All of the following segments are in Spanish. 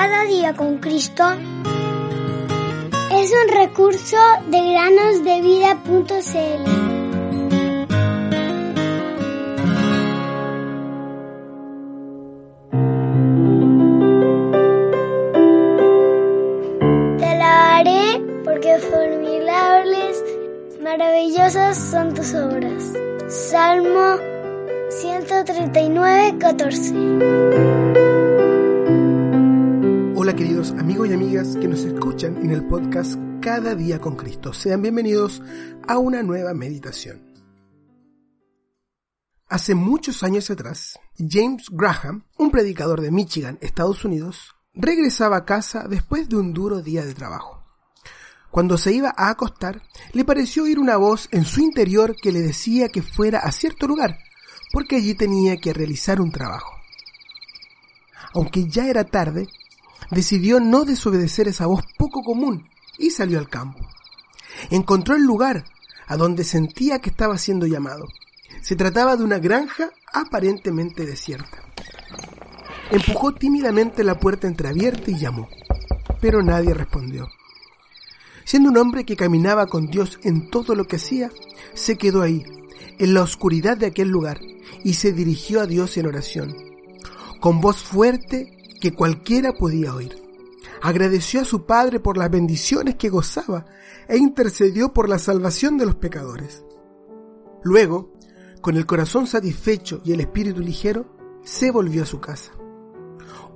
Cada día con Cristo es un recurso de granosdevida.cl. porque formidables, maravillosas son tus obras. Salmo 139, 14. Hola queridos amigos y amigas que nos escuchan en el podcast Cada día con Cristo. Sean bienvenidos a una nueva meditación. Hace muchos años atrás, James Graham, un predicador de Michigan, Estados Unidos, regresaba a casa después de un duro día de trabajo. Cuando se iba a acostar, le pareció oír una voz en su interior que le decía que fuera a cierto lugar, porque allí tenía que realizar un trabajo. Aunque ya era tarde, decidió no desobedecer esa voz poco común y salió al campo. Encontró el lugar a donde sentía que estaba siendo llamado. Se trataba de una granja aparentemente desierta. Empujó tímidamente la puerta entreabierta y llamó, pero nadie respondió. Siendo un hombre que caminaba con Dios en todo lo que hacía, se quedó ahí, en la oscuridad de aquel lugar, y se dirigió a Dios en oración, con voz fuerte que cualquiera podía oír. Agradeció a su Padre por las bendiciones que gozaba e intercedió por la salvación de los pecadores. Luego, con el corazón satisfecho y el espíritu ligero, se volvió a su casa.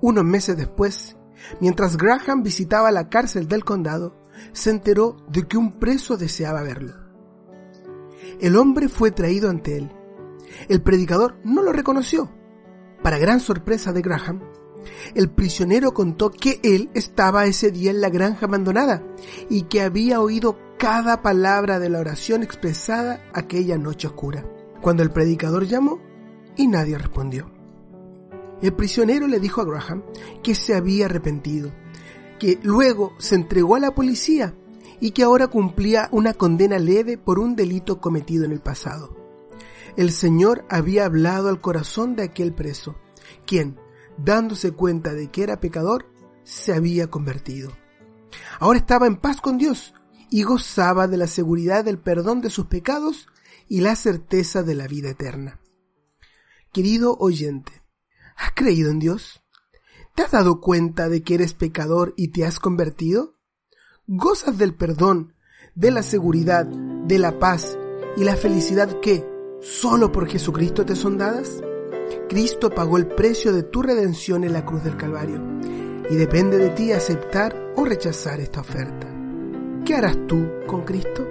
Unos meses después, mientras Graham visitaba la cárcel del condado, se enteró de que un preso deseaba verlo. El hombre fue traído ante él. El predicador no lo reconoció. Para gran sorpresa de Graham, el prisionero contó que él estaba ese día en la granja abandonada y que había oído cada palabra de la oración expresada aquella noche oscura, cuando el predicador llamó y nadie respondió. El prisionero le dijo a Graham que se había arrepentido que luego se entregó a la policía y que ahora cumplía una condena leve por un delito cometido en el pasado. El Señor había hablado al corazón de aquel preso, quien, dándose cuenta de que era pecador, se había convertido. Ahora estaba en paz con Dios y gozaba de la seguridad del perdón de sus pecados y la certeza de la vida eterna. Querido oyente, ¿has creído en Dios? ¿Te has dado cuenta de que eres pecador y te has convertido? ¿Gozas del perdón, de la seguridad, de la paz y la felicidad que, solo por Jesucristo te son dadas? Cristo pagó el precio de tu redención en la cruz del Calvario y depende de ti aceptar o rechazar esta oferta. ¿Qué harás tú con Cristo?